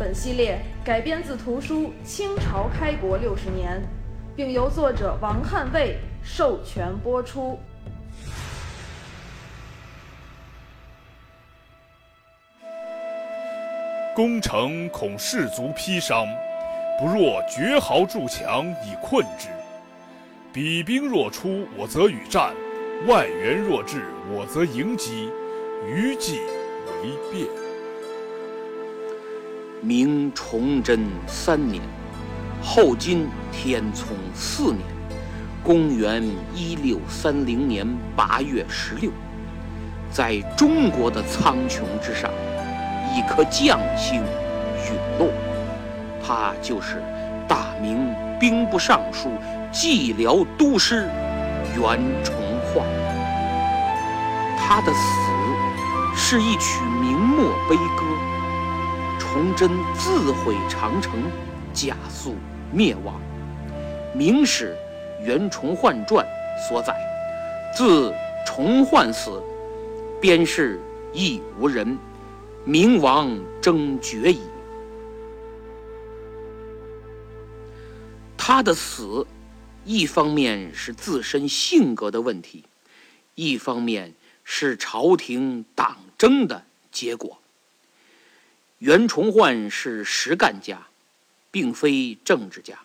本系列改编自图书《清朝开国六十年》，并由作者王汉卫授权播出。攻城恐士卒披伤，不若绝壕筑墙以困之。彼兵若出，我则与战；外援若至，我则迎击。余计为变。明崇祯三年，后金天聪四年，公元一六三零年八月十六，在中国的苍穹之上。一颗将星陨落，他就是大明兵部尚书、蓟辽都师袁崇焕。他的死是一曲明末悲歌，崇祯自毁长城，加速灭亡。《明史·袁崇焕传》所载：“自崇焕死，边事亦无人。”明亡争绝矣。他的死，一方面是自身性格的问题，一方面是朝廷党争的结果。袁崇焕是实干家，并非政治家，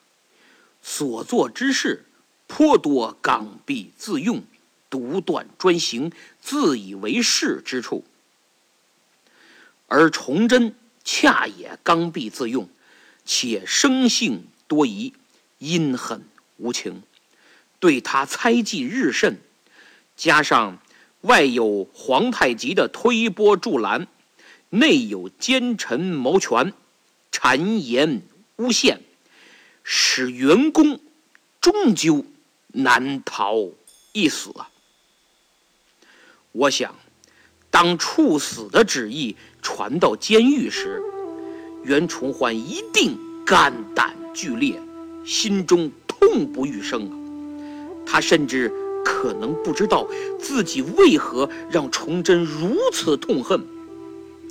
所做之事颇多刚愎自用、独断专行、自以为是之处。而崇祯恰也刚愎自用，且生性多疑、阴狠无情，对他猜忌日甚。加上外有皇太极的推波助澜，内有奸臣谋权、谗言诬陷，使袁公终究难逃一死啊！我想。当处死的旨意传到监狱时，袁崇焕一定肝胆俱裂，心中痛不欲生啊！他甚至可能不知道自己为何让崇祯如此痛恨。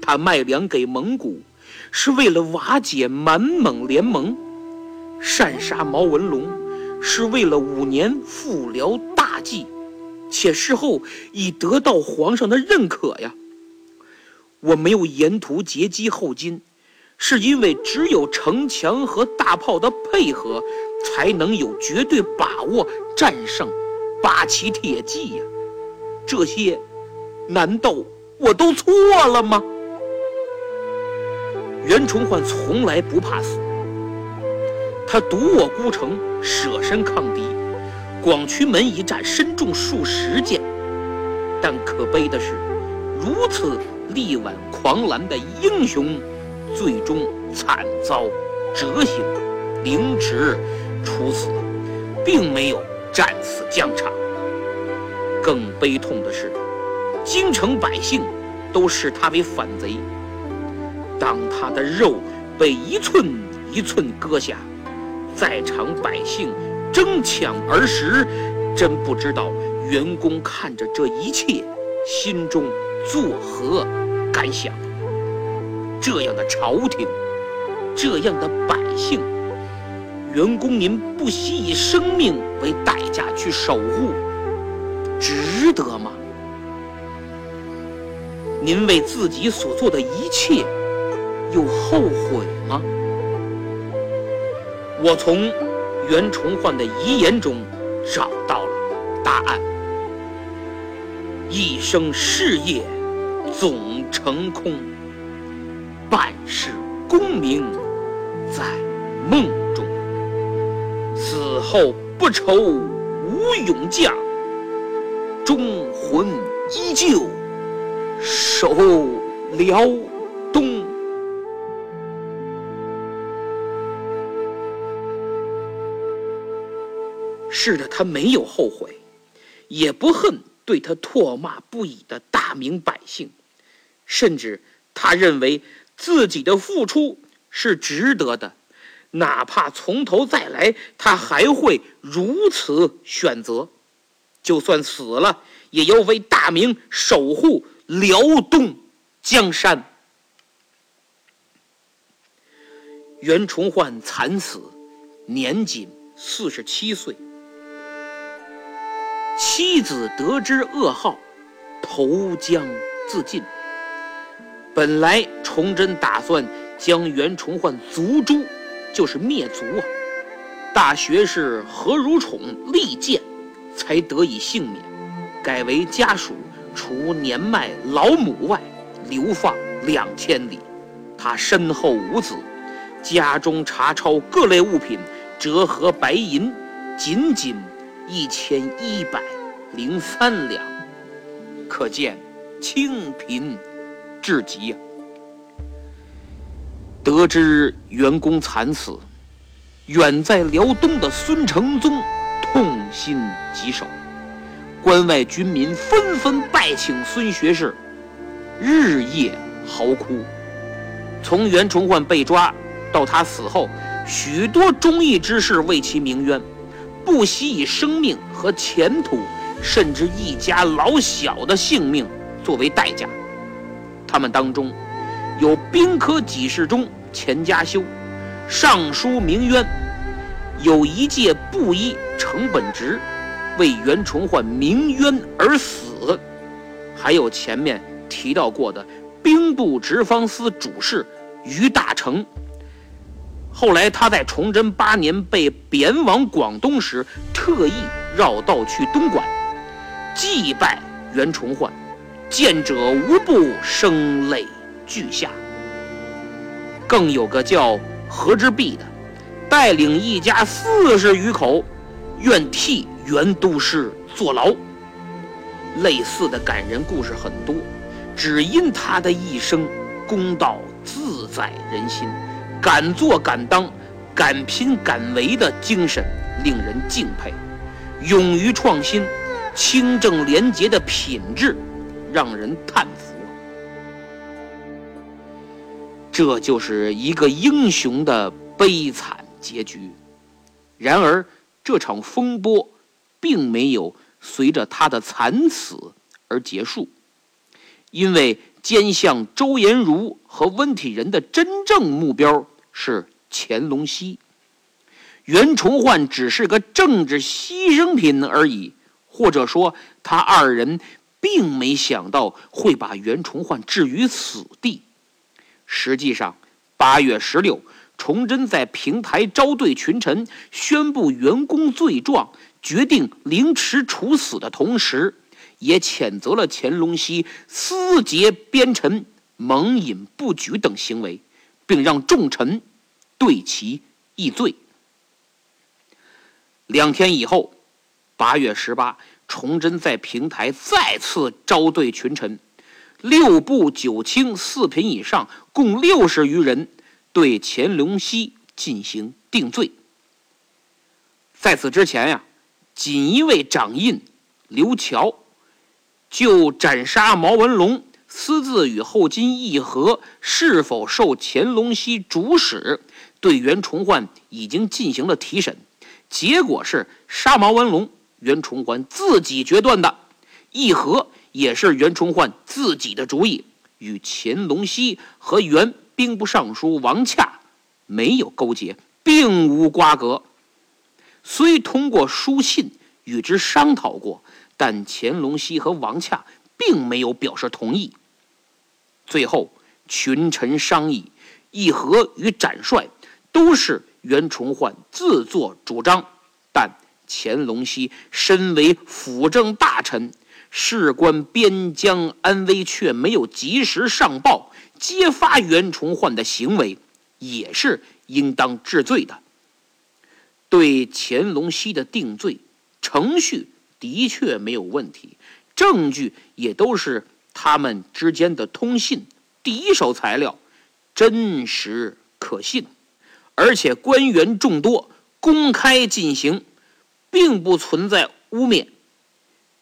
他卖粮给蒙古，是为了瓦解满蒙联盟；擅杀毛文龙，是为了五年复辽大计。且事后已得到皇上的认可呀。我没有沿途截击后金，是因为只有城墙和大炮的配合，才能有绝对把握战胜八旗铁骑呀。这些，难道我都错了吗？袁崇焕从来不怕死，他独卧孤城，舍身抗敌。广渠门一战身中数十箭，但可悲的是，如此力挽狂澜的英雄，最终惨遭折刑、凌迟、处死，并没有战死疆场。更悲痛的是，京城百姓都视他为反贼。当他的肉被一寸一寸割下，在场百姓。争抢而食，真不知道员工看着这一切，心中作何感想？这样的朝廷，这样的百姓，员工您不惜以生命为代价去守护，值得吗？您为自己所做的一切，有后悔吗？我从。袁崇焕的遗言中找到了答案：一生事业总成空，半世功名在梦中。死后不愁无勇将，忠魂依旧守辽是的，他没有后悔，也不恨对他唾骂不已的大明百姓，甚至他认为自己的付出是值得的，哪怕从头再来，他还会如此选择，就算死了，也要为大明守护辽东江山。袁崇焕惨死，年仅四十七岁。妻子得知噩耗，投江自尽。本来崇祯打算将袁崇焕族诛，就是灭族啊。大学士何如宠力荐，才得以幸免，改为家属除年迈老母外，流放两千里。他身后无子。家中查抄各类物品，折合白银，仅仅一千一百零三两，可见清贫至极呀。得知袁公惨死，远在辽东的孙承宗痛心疾首，关外军民纷纷拜请孙学士，日夜嚎哭。从袁崇焕被抓。到他死后，许多忠义之士为其鸣冤，不惜以生命和前途，甚至一家老小的性命作为代价。他们当中，有兵科给事中钱家修，尚书名渊；有一介布衣程本直，为袁崇焕鸣冤而死；还有前面提到过的兵部直方司主事于大成。后来，他在崇祯八年被贬往广东时，特意绕道去东莞祭拜袁崇焕，见者无不声泪俱下。更有个叫何之璧的，带领一家四十余口，愿替袁都师坐牢。类似的感人故事很多，只因他的一生公道自在人心。敢做敢当、敢拼敢为的精神令人敬佩，勇于创新、清正廉洁的品质让人叹服。这就是一个英雄的悲惨结局。然而，这场风波并没有随着他的惨死而结束，因为奸相周延儒和温体仁的真正目标。是乾隆熙，袁崇焕只是个政治牺牲品而已，或者说他二人并没想到会把袁崇焕置于死地。实际上，八月十六，崇祯在平台招对群臣，宣布袁公罪状，决定凌迟处死的同时，也谴责了乾隆熙私结边臣、蒙引不举等行为。并让众臣对其议罪。两天以后，八月十八，崇祯在平台再次招对群臣，六部九卿四品以上，共六十余人，对乾隆熙进行定罪。在此之前呀，锦衣卫掌印刘乔就斩杀毛文龙。私自与后金议和，是否受乾隆熙主使？对袁崇焕已经进行了提审，结果是杀毛文龙，袁崇焕自己决断的；议和也是袁崇焕自己的主意，与乾隆熙和原兵部尚书王洽没有勾结，并无瓜葛。虽通过书信与之商讨过，但乾隆熙和王洽并没有表示同意。最后，群臣商议，议和与斩帅都是袁崇焕自作主张，但乾隆熙身为辅政大臣，事关边疆安危，却没有及时上报揭发袁崇焕的行为，也是应当治罪的。对乾隆熙的定罪程序的确没有问题，证据也都是。他们之间的通信，第一手材料，真实可信，而且官员众多，公开进行，并不存在污蔑。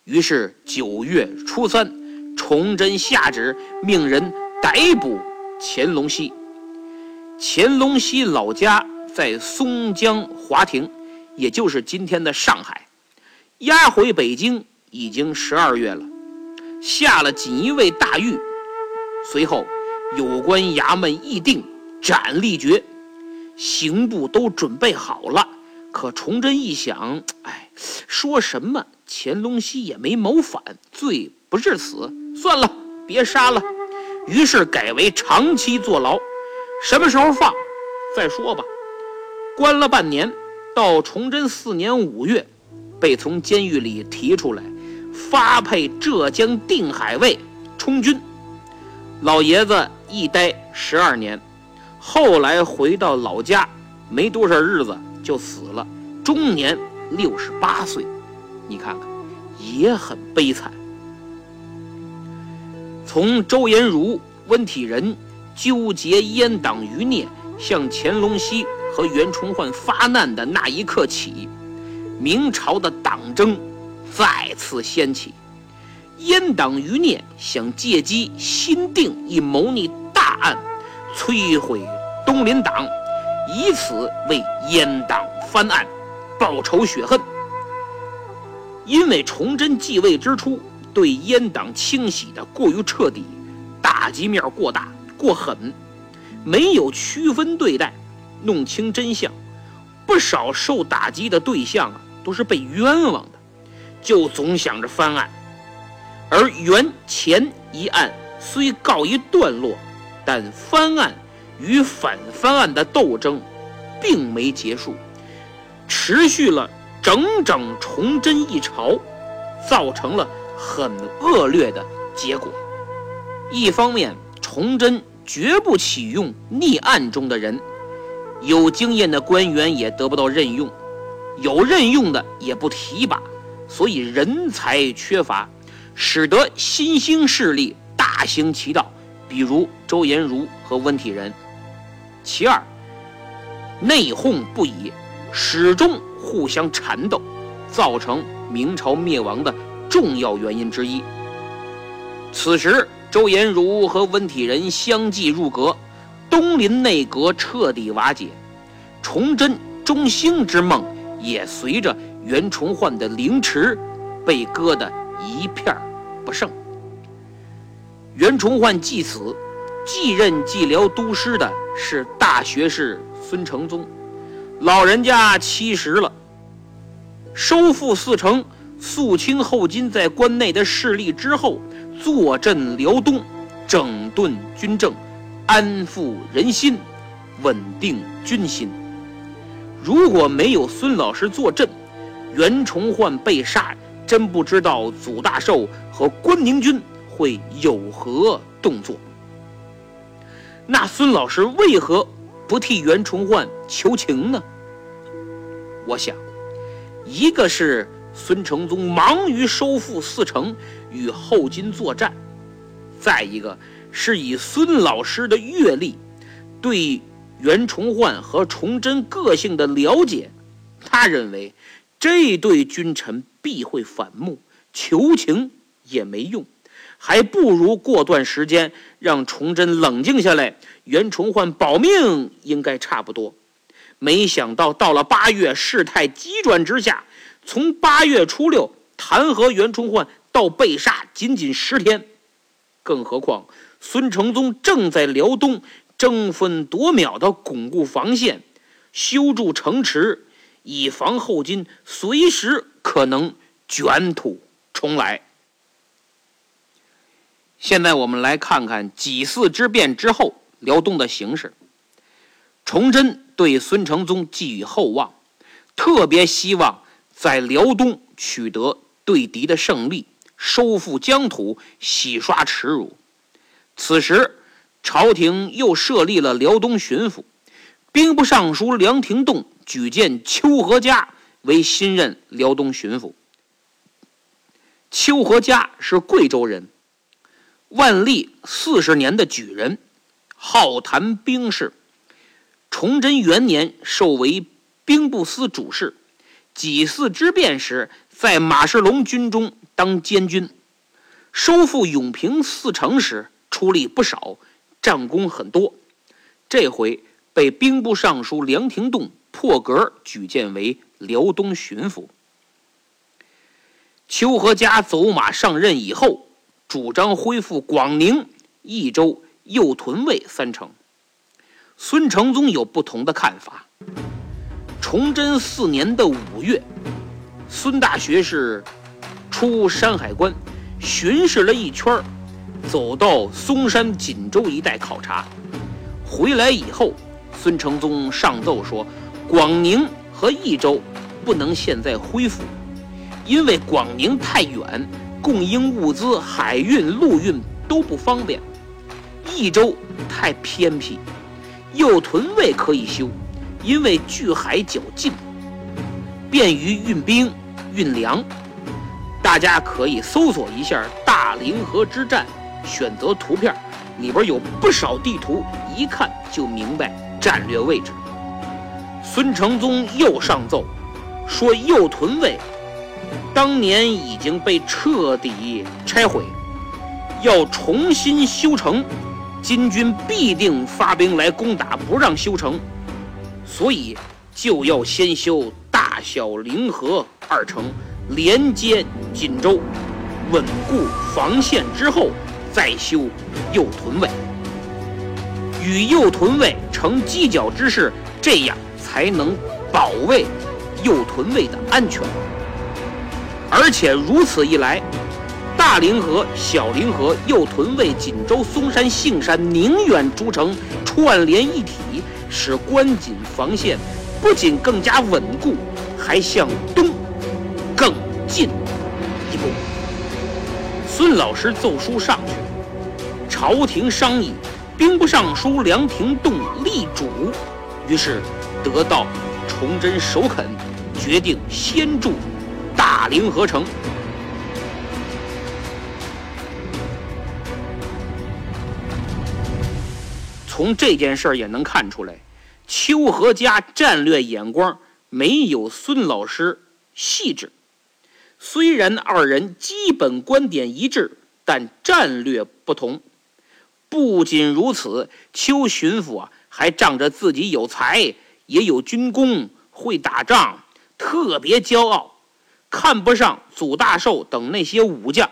于是九月初三，崇祯下旨命人逮捕乾隆熙。乾隆熙老家在松江华亭，也就是今天的上海。押回北京已经十二月了，下了锦衣卫大狱。随后，有关衙门议定斩立决，刑部都准备好了。可崇祯一想，哎，说什么乾隆熙也没谋反，罪不至死，算了，别杀了。于是改为长期坐牢，什么时候放再说吧。关了半年，到崇祯四年五月。被从监狱里提出来，发配浙江定海卫充军。老爷子一待十二年，后来回到老家，没多少日子就死了，终年六十八岁。你看看，也很悲惨。从周延儒、温体仁纠结阉党余孽，向乾隆熙和袁崇焕发难的那一刻起。明朝的党争再次掀起，阉党余孽想借机新定一谋逆大案，摧毁东林党，以此为阉党翻案报仇雪恨。因为崇祯继位之初对阉党清洗的过于彻底，打击面过大过狠，没有区分对待，弄清真相，不少受打击的对象啊。都是被冤枉，就总想着翻案。而袁前一案虽告一段落，但翻案与反翻案的斗争并没结束，持续了整整崇祯一朝，造成了很恶劣的结果。一方面，崇祯绝不启用逆案中的人，有经验的官员也得不到任用。有任用的也不提拔，所以人才缺乏，使得新兴势力大行其道，比如周延儒和温体仁。其二，内讧不已，始终互相缠斗，造成明朝灭亡的重要原因之一。此时，周延儒和温体仁相继入阁，东林内阁彻底瓦解，崇祯中兴之梦。也随着袁崇焕的陵池，被割得一片不剩。袁崇焕继此，继任蓟辽都师的是大学士孙承宗，老人家七十了。收复四城，肃清后金在关内的势力之后，坐镇辽东，整顿军政，安抚人心，稳定军心。如果没有孙老师坐镇，袁崇焕被杀，真不知道祖大寿和关宁军会有何动作。那孙老师为何不替袁崇焕求情呢？我想，一个是孙承宗忙于收复四城与后金作战，再一个是以孙老师的阅历，对。袁崇焕和崇祯个性的了解，他认为这对君臣必会反目，求情也没用，还不如过段时间让崇祯冷静下来，袁崇焕保命应该差不多。没想到到了八月，事态急转直下，从八月初六弹劾袁崇焕到被杀，仅仅十天。更何况孙承宗正在辽东。争分夺秒地巩固防线，修筑城池，以防后金随时可能卷土重来。现在我们来看看几次之变之后辽东的形势。崇祯对孙承宗寄予厚望，特别希望在辽东取得对敌的胜利，收复疆土，洗刷耻辱。此时。朝廷又设立了辽东巡抚，兵部尚书梁廷栋举荐邱和嘉为新任辽东巡抚。邱和嘉是贵州人，万历四十年的举人，好谈兵事。崇祯元年授为兵部司主事，几次之变时，在马世龙军中当监军；收复永平四城时，出力不少，战功很多。这回被兵部尚书梁廷栋破格举荐为辽东巡抚。邱和嘉走马上任以后，主张恢复广宁、益州、右屯卫三城。孙承宗有不同的看法。崇祯四年的五月，孙大学士出山海关巡视了一圈，走到嵩山、锦州一带考察。回来以后，孙承宗上奏说，广宁和益州不能现在恢复，因为广宁太远，供应物资海运、陆运都不方便；益州太偏僻，右屯卫可以修。因为距海较近，便于运兵运粮。大家可以搜索一下大凌河之战，选择图片，里边有不少地图，一看就明白战略位置。孙承宗又上奏，说右屯卫当年已经被彻底拆毁，要重新修城，金军必定发兵来攻打，不让修城。所以就要先修大小凌河二城，连接锦州，稳固防线之后，再修右屯卫，与右屯卫成犄角之势，这样才能保卫右屯卫的安全。而且如此一来，大凌河、小凌河、右屯卫、锦州、嵩山、杏山、宁远诸城串联一体。使关锦防线不仅更加稳固，还向东更进一步。孙老师奏书上去，朝廷商议，兵部尚书梁廷栋力主，于是得到崇祯首肯，决定先筑大凌河城。从这件事儿也能看出来，邱和嘉战略眼光没有孙老师细致。虽然二人基本观点一致，但战略不同。不仅如此，邱巡抚啊还仗着自己有才，也有军功，会打仗，特别骄傲，看不上祖大寿等那些武将，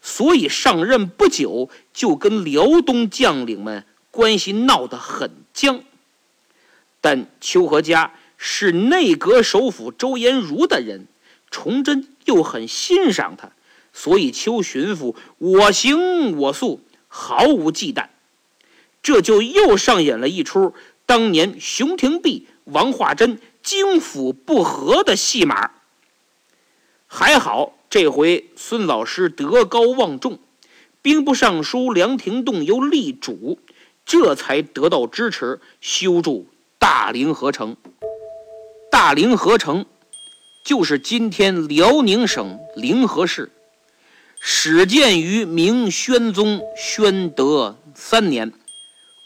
所以上任不久就跟辽东将领们。关系闹得很僵，但邱和嘉是内阁首辅周延儒的人，崇祯又很欣赏他，所以邱巡抚我行我素，毫无忌惮。这就又上演了一出当年熊廷弼、王化贞京府不和的戏码。还好这回孙老师德高望重，兵部尚书梁廷栋又力主。这才得到支持，修筑大凌河城。大凌河城就是今天辽宁省凌河市，始建于明宣宗宣德三年，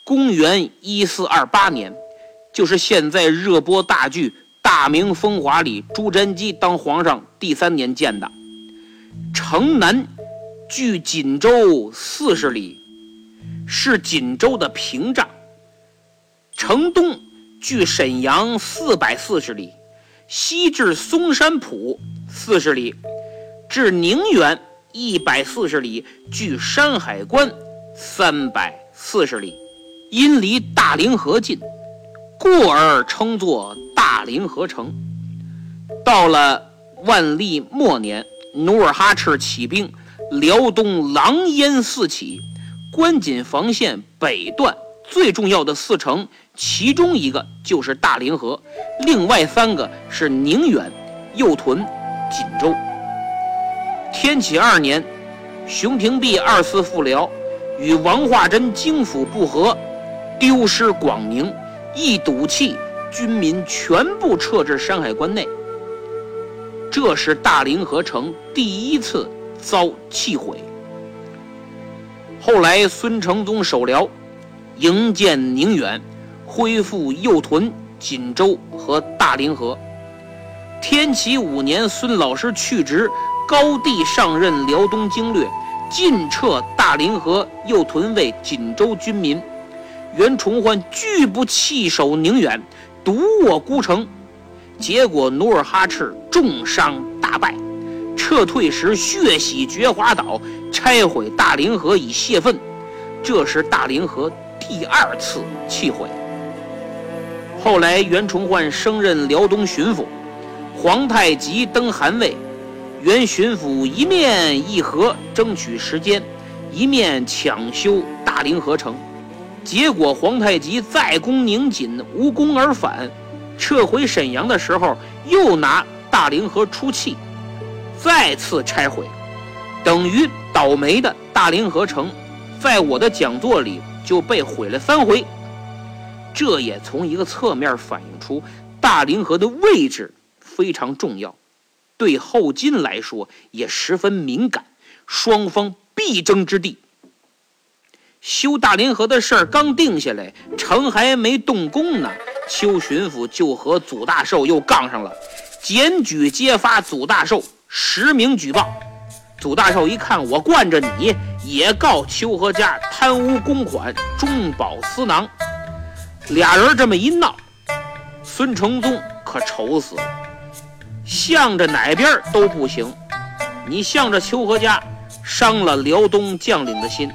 公元一四二八年，就是现在热播大剧《大明风华》里朱瞻基当皇上第三年建的。城南距锦州四十里。是锦州的屏障。城东距沈阳四百四十里，西至松山浦四十里，至宁远一百四十里，距山海关三百四十里，因离大凌河近，故而称作大凌河城。到了万历末年，努尔哈赤起兵，辽东狼烟四起。关锦防线北段最重要的四城，其中一个就是大凌河，另外三个是宁远、右屯、锦州。天启二年，熊廷弼二次复辽，与王化贞京府不和，丢失广宁，一赌气，军民全部撤至山海关内。这是大凌河城第一次遭弃毁。后来，孙承宗守辽，营建宁远，恢复右屯、锦州和大凌河。天启五年，孙老师去职，高帝上任辽东经略，尽撤大凌河、右屯卫、锦州军民。袁崇焕拒不弃守宁远，独卧孤城，结果努尔哈赤重伤大败，撤退时血洗觉华岛，拆毁大凌河以泄愤。这是大凌河第二次弃毁。后来袁崇焕升任辽东巡抚，皇太极登汗位，袁巡抚一面议和争取时间，一面抢修大凌河城。结果皇太极再攻宁锦，无功而返。撤回沈阳的时候，又拿大凌河出气，再次拆毁，等于倒霉的大凌河城，在我的讲座里就被毁了三回。这也从一个侧面反映出大凌河的位置非常重要，对后金来说也十分敏感，双方必争之地。修大凌河的事儿刚定下来，城还没动工呢，邱巡抚就和祖大寿又杠上了，检举揭发祖大寿实名举报。祖大寿一看我惯着你，也告邱和家贪污公款、中饱私囊。俩人这么一闹，孙承宗可愁死了，向着哪边都不行。你向着邱和家，伤了辽东将领的心。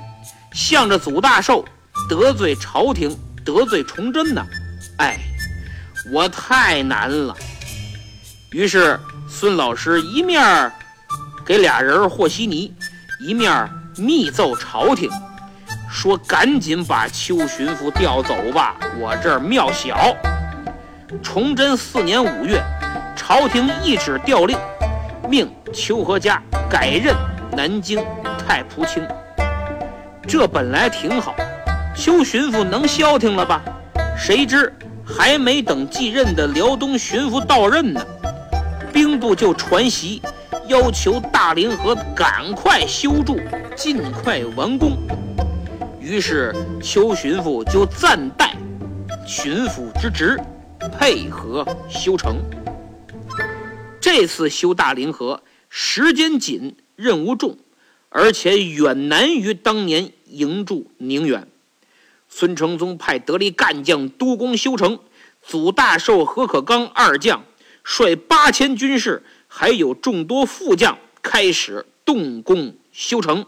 向着祖大寿得罪朝廷，得罪崇祯呢？哎，我太难了。于是孙老师一面给俩人和稀泥，一面密奏朝廷，说赶紧把邱巡抚调走吧，我这儿庙小。崇祯四年五月，朝廷一纸调令，命邱和嘉改任南京太仆卿。这本来挺好，邱巡抚能消停了吧？谁知还没等继任的辽东巡抚到任呢，兵部就传檄，要求大凌河赶快修筑，尽快完工。于是邱巡抚就暂代巡抚之职，配合修成。这次修大凌河时间紧，任务重，而且远难于当年。营驻宁远，孙承宗派得力干将督工修城，祖大寿、何可刚二将率八千军士，还有众多副将开始动工修城。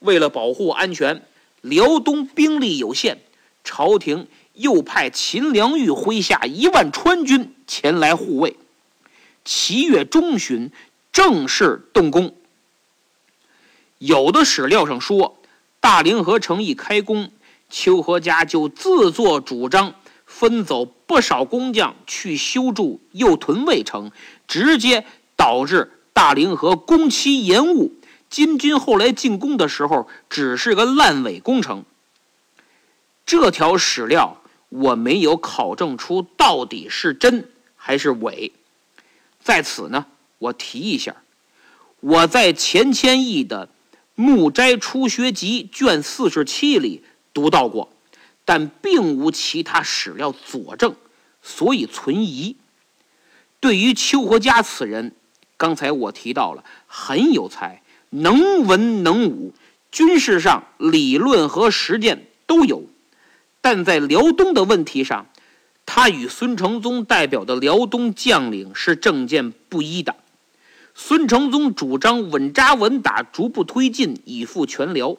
为了保护安全，辽东兵力有限，朝廷又派秦良玉麾下一万川军前来护卫。七月中旬正式动工。有的史料上说。大凌河城一开工，邱和家就自作主张分走不少工匠去修筑右屯卫城，直接导致大凌河工期延误。金军后来进攻的时候，只是个烂尾工程。这条史料我没有考证出到底是真还是伪，在此呢，我提一下，我在钱谦益的。《木斋初学集》卷四十七里读到过，但并无其他史料佐证，所以存疑。对于邱和嘉此人，刚才我提到了很有才，能文能武，军事上理论和实践都有，但在辽东的问题上，他与孙承宗代表的辽东将领是政见不一的。孙承宗主张稳扎稳打，逐步推进，以赴全辽；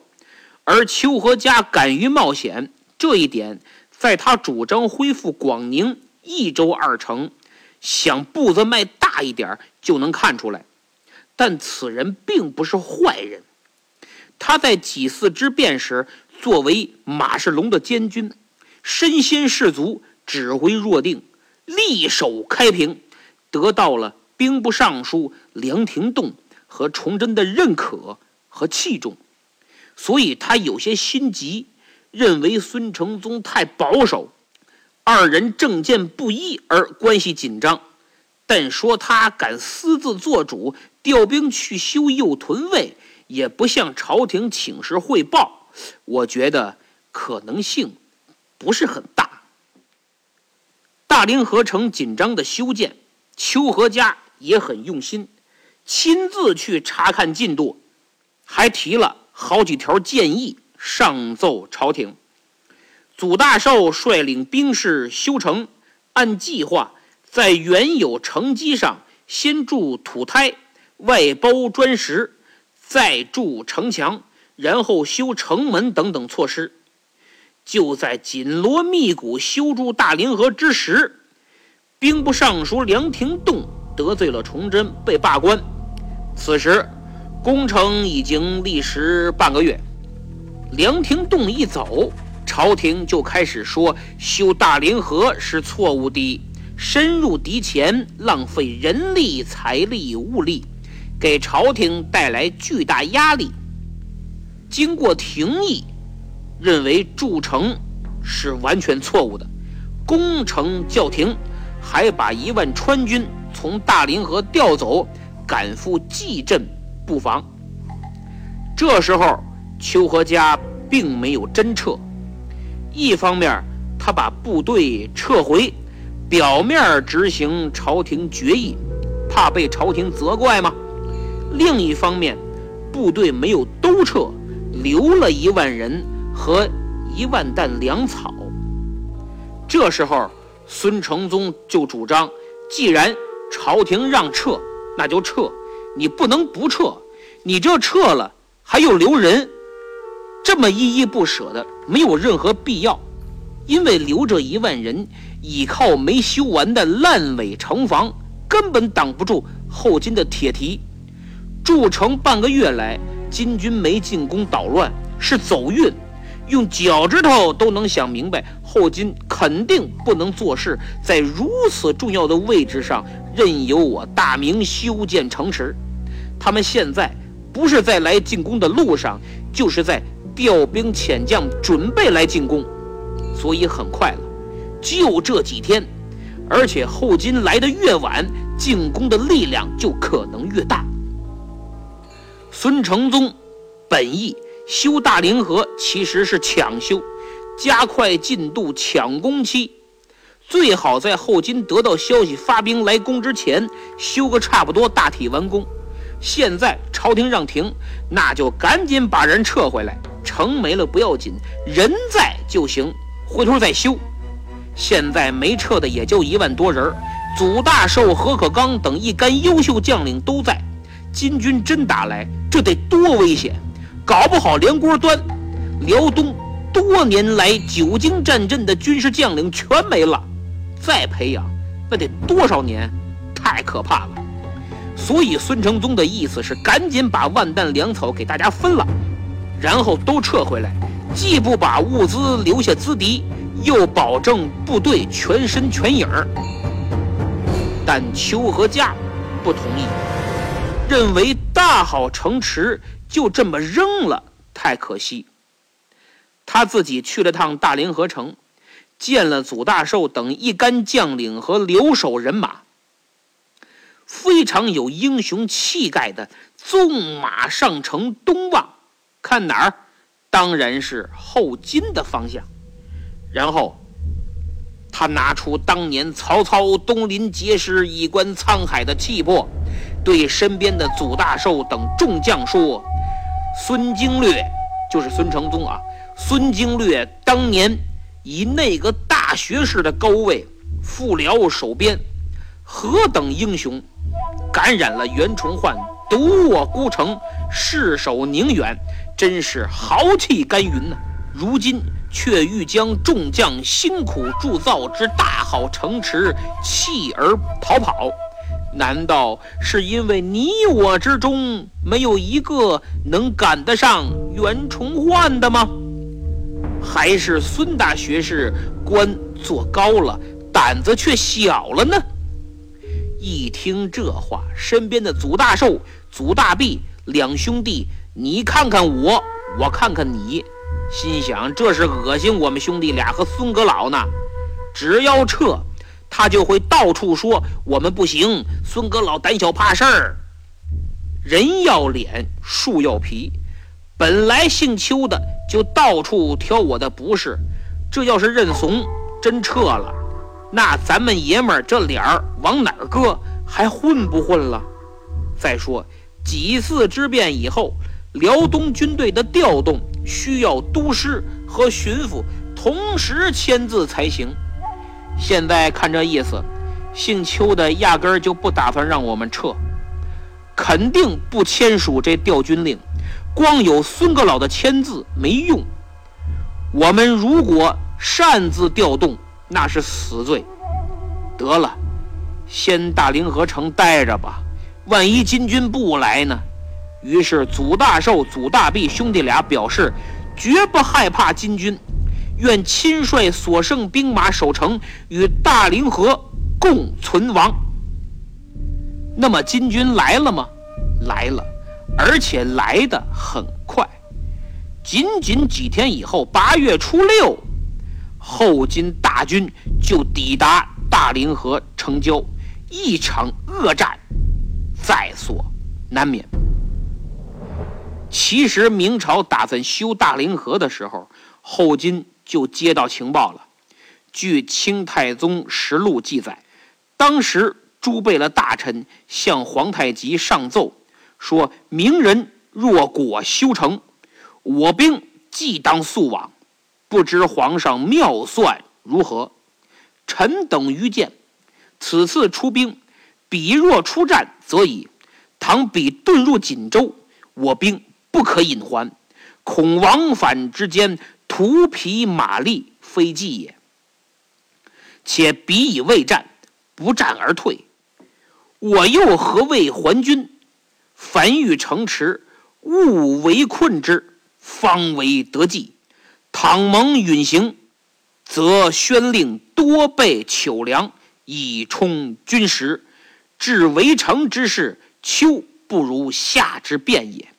而邱和嘉敢于冒险，这一点在他主张恢复广宁、益州二城，想步子迈大一点就能看出来。但此人并不是坏人，他在几次之变时，作为马世龙的监军，身先士卒，指挥若定，力守开平，得到了。兵部尚书梁廷栋和崇祯的认可和器重，所以他有些心急，认为孙承宗太保守，二人政见不一而关系紧张。但说他敢私自做主，调兵去修右屯卫，也不向朝廷请示汇报，我觉得可能性不是很大。大凌河城紧张的修建。邱和嘉也很用心，亲自去查看进度，还提了好几条建议上奏朝廷。祖大寿率领兵士修城，按计划在原有城基上先筑土胎，外包砖石，再筑城墙，然后修城门等等措施。就在紧锣密鼓修筑大凌河之时。兵部尚书梁廷栋得罪了崇祯，被罢官。此时工程已经历时半个月。梁廷栋一走，朝廷就开始说修大凌河是错误的，深入敌前，浪费人力、财力、物力，给朝廷带来巨大压力。经过廷议，认为筑城是完全错误的，工程叫停。还把一万川军从大凌河调走，赶赴蓟镇布防。这时候，邱和嘉并没有真撤。一方面，他把部队撤回，表面执行朝廷决议，怕被朝廷责怪吗？另一方面，部队没有都撤，留了一万人和一万担粮草。这时候。孙承宗就主张，既然朝廷让撤，那就撤，你不能不撤。你这撤了，还又留人，这么依依不舍的，没有任何必要。因为留着一万人，倚靠没修完的烂尾城防，根本挡不住后金的铁蹄。筑城半个月来，金军没进攻捣乱，是走运。用脚趾头都能想明白，后金肯定不能做事，在如此重要的位置上任由我大明修建城池。他们现在不是在来进攻的路上，就是在调兵遣将，准备来进攻。所以很快了，就这几天，而且后金来的越晚，进攻的力量就可能越大。孙承宗本意。修大凌河其实是抢修，加快进度抢攻期，最好在后金得到消息发兵来攻之前修个差不多大体完工。现在朝廷让停，那就赶紧把人撤回来。城没了不要紧，人在就行，回头再修。现在没撤的也就一万多人，祖大寿、何可刚等一干优秀将领都在。金军真打来，这得多危险！搞不好连锅端，辽东多年来久经战阵的军事将领全没了，再培养那得多少年？太可怕了！所以孙承宗的意思是赶紧把万担粮草给大家分了，然后都撤回来，既不把物资留下资敌，又保证部队全身全影儿。但邱和嘉不同意，认为大好城池。就这么扔了，太可惜。他自己去了趟大凌河城，见了祖大寿等一干将领和留守人马，非常有英雄气概的纵马上城东望，看哪儿？当然是后金的方向。然后他拿出当年曹操东临碣石，以观沧海的气魄，对身边的祖大寿等众将说。孙经略就是孙承宗啊！孙经略当年以那个大学士的高位副辽守边，何等英雄！感染了袁崇焕，独卧孤城，誓守宁远，真是豪气干云呐！如今却欲将众将辛苦铸造之大好城池弃而逃跑。难道是因为你我之中没有一个能赶得上袁崇焕的吗？还是孙大学士官做高了，胆子却小了呢？一听这话，身边的祖大寿、祖大弼两兄弟，你看看我，我看看你，心想这是恶心我们兄弟俩和孙阁老呢。只要撤。他就会到处说我们不行，孙阁老胆小怕事儿。人要脸，树要皮。本来姓邱的就到处挑我的不是，这要是认怂，真撤了，那咱们爷们儿这脸儿往哪儿搁？还混不混了？再说几次之变以后，辽东军队的调动需要都师和巡抚同时签字才行。现在看这意思，姓邱的压根儿就不打算让我们撤，肯定不签署这调军令。光有孙阁老的签字没用。我们如果擅自调动，那是死罪。得了。先大凌河城待着吧，万一金军不来呢？于是祖大寿、祖大弼兄弟俩表示，绝不害怕金军，愿亲率所剩兵马守城，与大凌河共存亡。那么金军来了吗？来了，而且来得很快。仅仅几天以后，八月初六，后金大军就抵达大凌河城郊。一场恶战在所难免。其实明朝打算修大凌河的时候，后金就接到情报了。据《清太宗实录》记载，当时诸贝勒大臣向皇太极上奏说：“明人若果修成，我兵即当速往。不知皇上妙算如何？臣等愚见。”此次出兵，彼若出战，则已；倘彼遁入锦州，我兵不可引还，恐往返之间徒疲马力，非计也。且彼已未战，不战而退，我又何谓还军？凡欲城池，勿围困之，方为得计。倘蒙允行，则宣令多备糗粮。以充军食，至围城之事，秋不如夏之变也。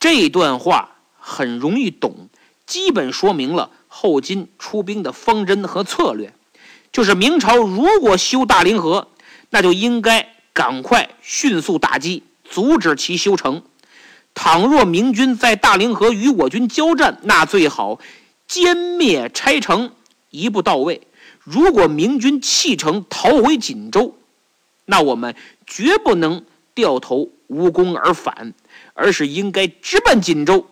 这段话很容易懂，基本说明了后金出兵的方针和策略。就是明朝如果修大凌河，那就应该赶快迅速打击，阻止其修成。倘若明军在大凌河与我军交战，那最好歼灭拆城，一步到位。如果明军弃城逃回锦州，那我们绝不能掉头无功而返，而是应该直奔锦州。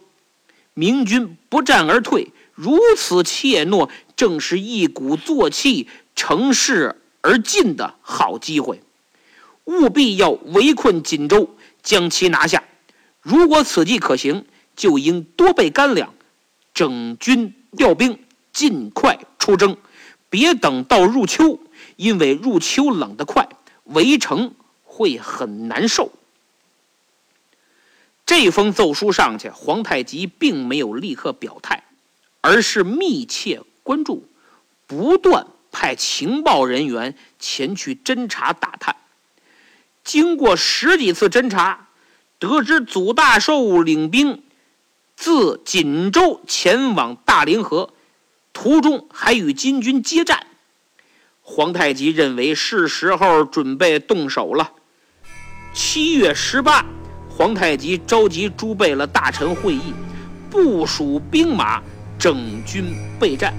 明军不战而退，如此怯懦，正是一鼓作气乘势而进的好机会。务必要围困锦州，将其拿下。如果此计可行，就应多备干粮，整军调兵，尽快出征。别等到入秋，因为入秋冷得快，围城会很难受。这封奏书上去，皇太极并没有立刻表态，而是密切关注，不断派情报人员前去侦查打探。经过十几次侦查，得知祖大寿领兵自锦州前往大凌河。途中还与金军接战，皇太极认为是时候准备动手了。七月十八，皇太极召集诸贝勒大臣会议，部署兵马，整军备战。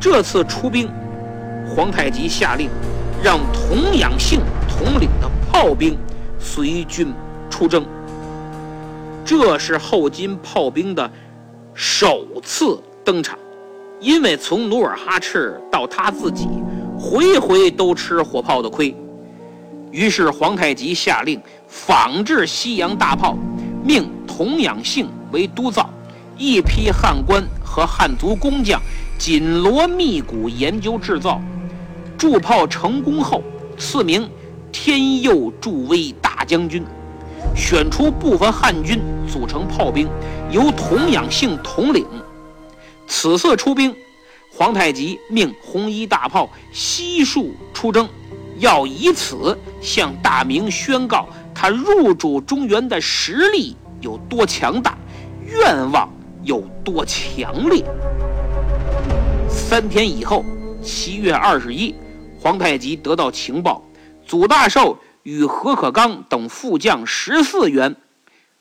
这次出兵，皇太极下令让童养性统领的炮兵随军出征。这是后金炮兵的首次登场。因为从努尔哈赤到他自己，回回都吃火炮的亏，于是皇太极下令仿制西洋大炮，命童养性为督造，一批汉官和汉族工匠紧锣密鼓研究制造。铸炮成功后，赐名天佑助威大将军，选出部分汉军组成炮兵，由童养性统领。此次出兵，皇太极命红衣大炮悉数出征，要以此向大明宣告他入主中原的实力有多强大，愿望有多强烈。三天以后，七月二十一，皇太极得到情报，祖大寿与何可刚等副将十四员，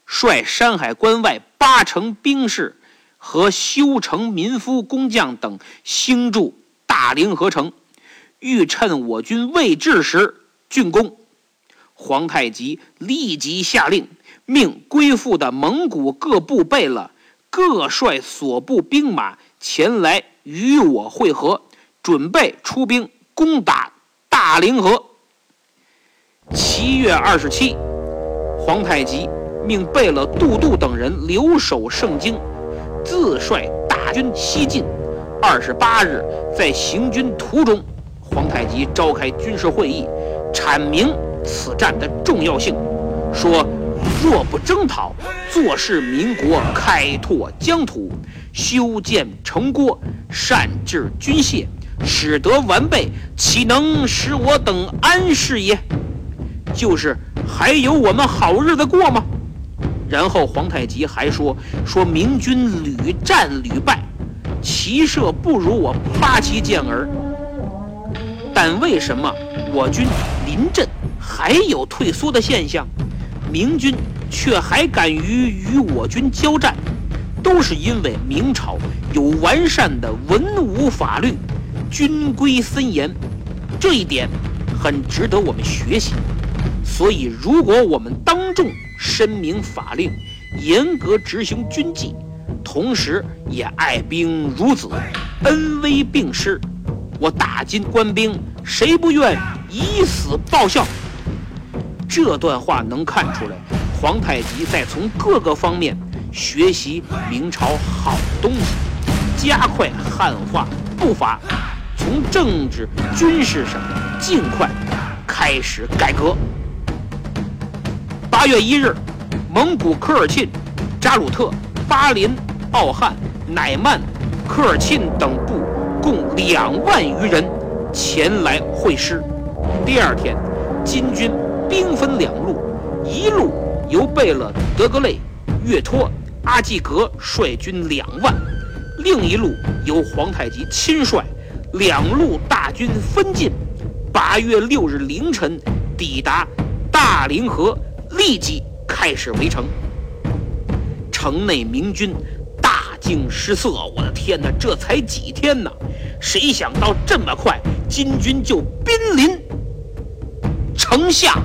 率山海关外八成兵士。和修城民夫工匠等兴筑大凌河城，欲趁我军未至时进攻。皇太极立即下令，命归附的蒙古各部备了，各率所部兵马前来与我会合，准备出兵攻打大凌河。七月二十七，皇太极命贝勒杜度等人留守盛京，自率大军西进。二十八日，在行军途中，皇太极召开军事会议，阐明此战的重要性，说：若不征讨，坐视民国开拓疆土，修建城郭，善治军械，使得完备，岂能使我等安适也？就是还有我们好日子过吗？然后皇太极还说：“说明军屡战屡败，骑射不如我八旗健儿。但为什么我军临阵还有退缩的现象？明军却还敢于与我军交战？都是因为明朝有完善的文武法律，军规森严，这一点很值得我们学习。”所以，如果我们当众申明法令，严格执行军纪，同时也爱兵如子，恩威并施，我大金官兵谁不愿以死报效？这段话能看出来，皇太极在从各个方面学习明朝好东西，加快汉化步伐，从政治军事上尽快开始改革。八月一日，蒙古科尔沁、扎鲁特、巴林、奥汉、乃曼、科尔沁等部共两万余人前来会师。第二天，金军兵分两路，一路由贝勒德格类、岳托、阿济格率军两万，另一路由皇太极亲率，两路大军分进。八月六日凌晨，抵达大凌河。立即开始围城，城内明军大惊失色。我的天哪，这才几天呢？谁想到这么快，金军就濒临城下？